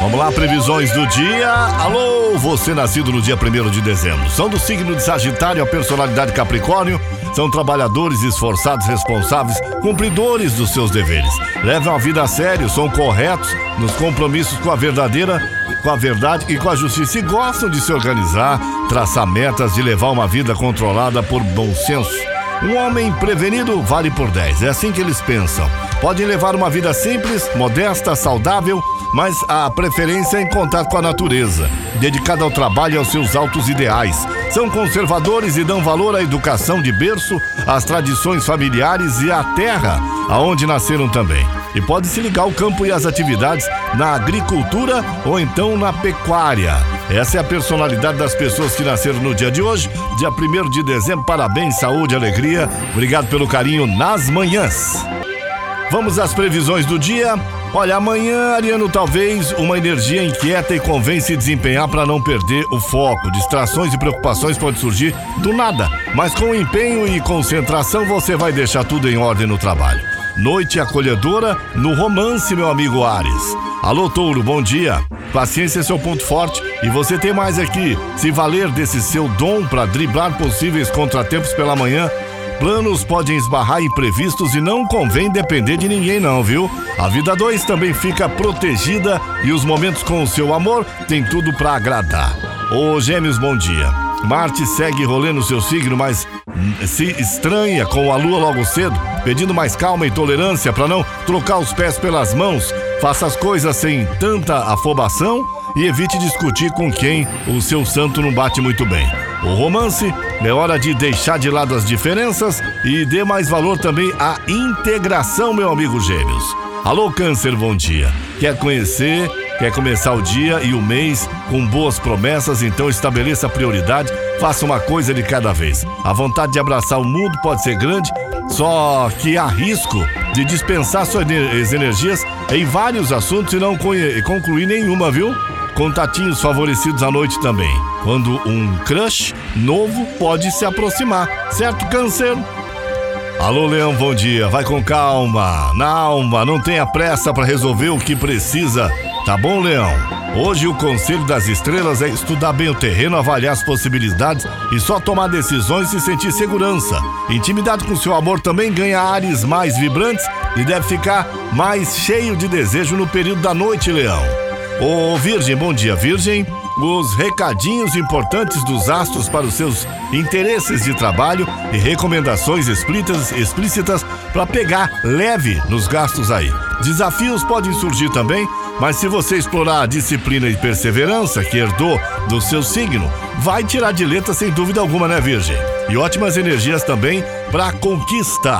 Vamos lá, previsões do dia. Alô, você nascido no dia 1 de dezembro. São do signo de Sagitário, a personalidade Capricórnio. São trabalhadores esforçados, responsáveis, cumpridores dos seus deveres. Levam a vida a sério, são corretos nos compromissos com a verdadeira, com a verdade e com a justiça. E gostam de se organizar, traçar metas e levar uma vida controlada por bom senso. Um homem prevenido vale por 10. É assim que eles pensam. Podem levar uma vida simples, modesta, saudável mas a preferência é em contato com a natureza, dedicada ao trabalho e aos seus altos ideais. São conservadores e dão valor à educação de berço, às tradições familiares e à terra, aonde nasceram também. E pode se ligar ao campo e às atividades na agricultura ou então na pecuária. Essa é a personalidade das pessoas que nasceram no dia de hoje, dia 1 de dezembro. Parabéns, saúde, alegria. Obrigado pelo carinho nas manhãs. Vamos às previsões do dia. Olha, amanhã, Ariano, talvez uma energia inquieta e convém se desempenhar para não perder o foco. Distrações e preocupações podem surgir do nada, mas com empenho e concentração você vai deixar tudo em ordem no trabalho. Noite acolhedora no romance, meu amigo Ares. Alô, Touro, bom dia. Paciência é seu ponto forte e você tem mais aqui. Se valer desse seu dom para driblar possíveis contratempos pela manhã, planos podem esbarrar imprevistos e não convém depender de ninguém não, viu? A vida 2 também fica protegida e os momentos com o seu amor tem tudo para agradar. Ô Gêmeos, bom dia. Marte segue rolando seu signo, mas se estranha com a lua logo cedo, pedindo mais calma e tolerância para não trocar os pés pelas mãos. Faça as coisas sem tanta afobação e evite discutir com quem o seu santo não bate muito bem. O romance é hora de deixar de lado as diferenças e dê mais valor também à integração, meu amigo Gêmeos. Alô, Câncer, bom dia. Quer conhecer, quer começar o dia e o mês com boas promessas? Então estabeleça prioridade, faça uma coisa de cada vez. A vontade de abraçar o mundo pode ser grande, só que há risco de dispensar suas energias em vários assuntos e não concluir nenhuma, viu? Contatinhos favorecidos à noite também, quando um crush novo pode se aproximar, certo, Câncer? Alô, Leão, bom dia. Vai com calma, na alma, não tenha pressa para resolver o que precisa. Tá bom, Leão? Hoje o conselho das estrelas é estudar bem o terreno, avaliar as possibilidades e só tomar decisões e sentir segurança. Intimidade com seu amor também ganha ares mais vibrantes e deve ficar mais cheio de desejo no período da noite, Leão. Ô Virgem, bom dia, Virgem. Os recadinhos importantes dos astros para os seus interesses de trabalho e recomendações explícitas, explícitas para pegar leve nos gastos aí. Desafios podem surgir também, mas se você explorar a disciplina e perseverança que herdou do seu signo, vai tirar de letra sem dúvida alguma, né, Virgem? E ótimas energias também para conquista.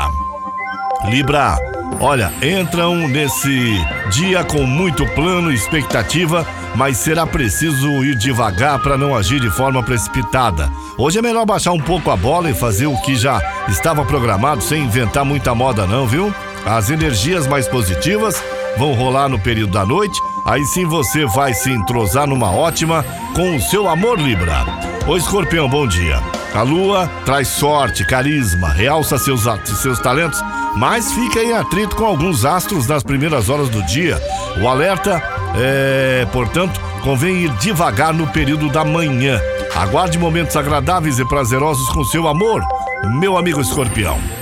Libra, olha, entram nesse dia com muito plano e expectativa, mas será preciso ir devagar para não agir de forma precipitada. Hoje é melhor baixar um pouco a bola e fazer o que já estava programado sem inventar muita moda, não, viu? As energias mais positivas vão rolar no período da noite, aí sim você vai se entrosar numa ótima com o seu amor Libra. Ô escorpião, bom dia. A lua traz sorte, carisma, realça seus, seus talentos, mas fica em atrito com alguns astros nas primeiras horas do dia. O alerta é, portanto, convém ir devagar no período da manhã. Aguarde momentos agradáveis e prazerosos com seu amor, meu amigo escorpião.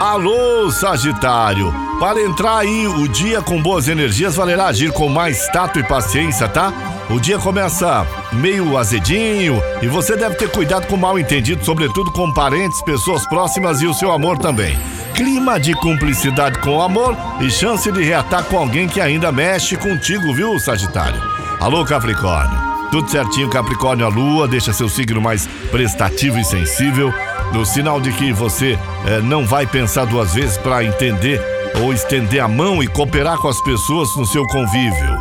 Alô, Sagitário! Para entrar aí o dia com boas energias, valerá agir com mais tato e paciência, tá? O dia começa meio azedinho e você deve ter cuidado com o mal entendido, sobretudo com parentes, pessoas próximas e o seu amor também. Clima de cumplicidade com o amor e chance de reatar com alguém que ainda mexe contigo, viu, Sagitário? Alô, Capricórnio. Tudo certinho, Capricórnio, a lua deixa seu signo mais prestativo e sensível, no sinal de que você eh, não vai pensar duas vezes para entender ou estender a mão e cooperar com as pessoas no seu convívio.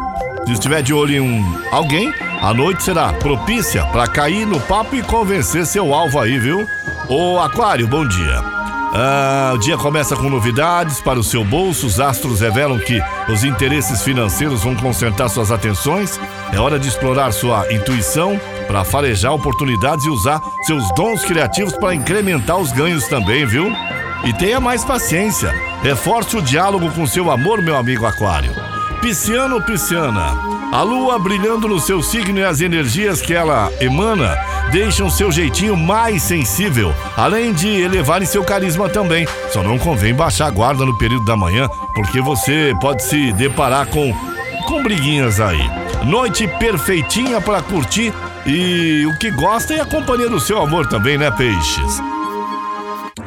Se estiver de olho em um, alguém, a noite será propícia para cair no papo e convencer seu alvo aí, viu? Ô Aquário, bom dia. Ah, o dia começa com novidades para o seu bolso. Os astros revelam que os interesses financeiros vão concentrar suas atenções. É hora de explorar sua intuição para farejar oportunidades e usar seus dons criativos para incrementar os ganhos também, viu? E tenha mais paciência. Reforce o diálogo com seu amor, meu amigo Aquário. Pisciano Pisciana. A lua brilhando no seu signo e as energias que ela emana deixam seu jeitinho mais sensível, além de elevarem seu carisma também. Só não convém baixar a guarda no período da manhã, porque você pode se deparar com com briguinhas aí. Noite perfeitinha para curtir e o que gosta é a companhia do seu amor também, né, peixes?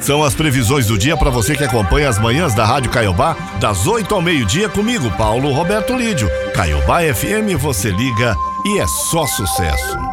São as previsões do dia para você que acompanha as manhãs da Rádio Caiobá, das 8 ao meio-dia comigo, Paulo Roberto Lídio. Caiobá FM, você liga e é só sucesso.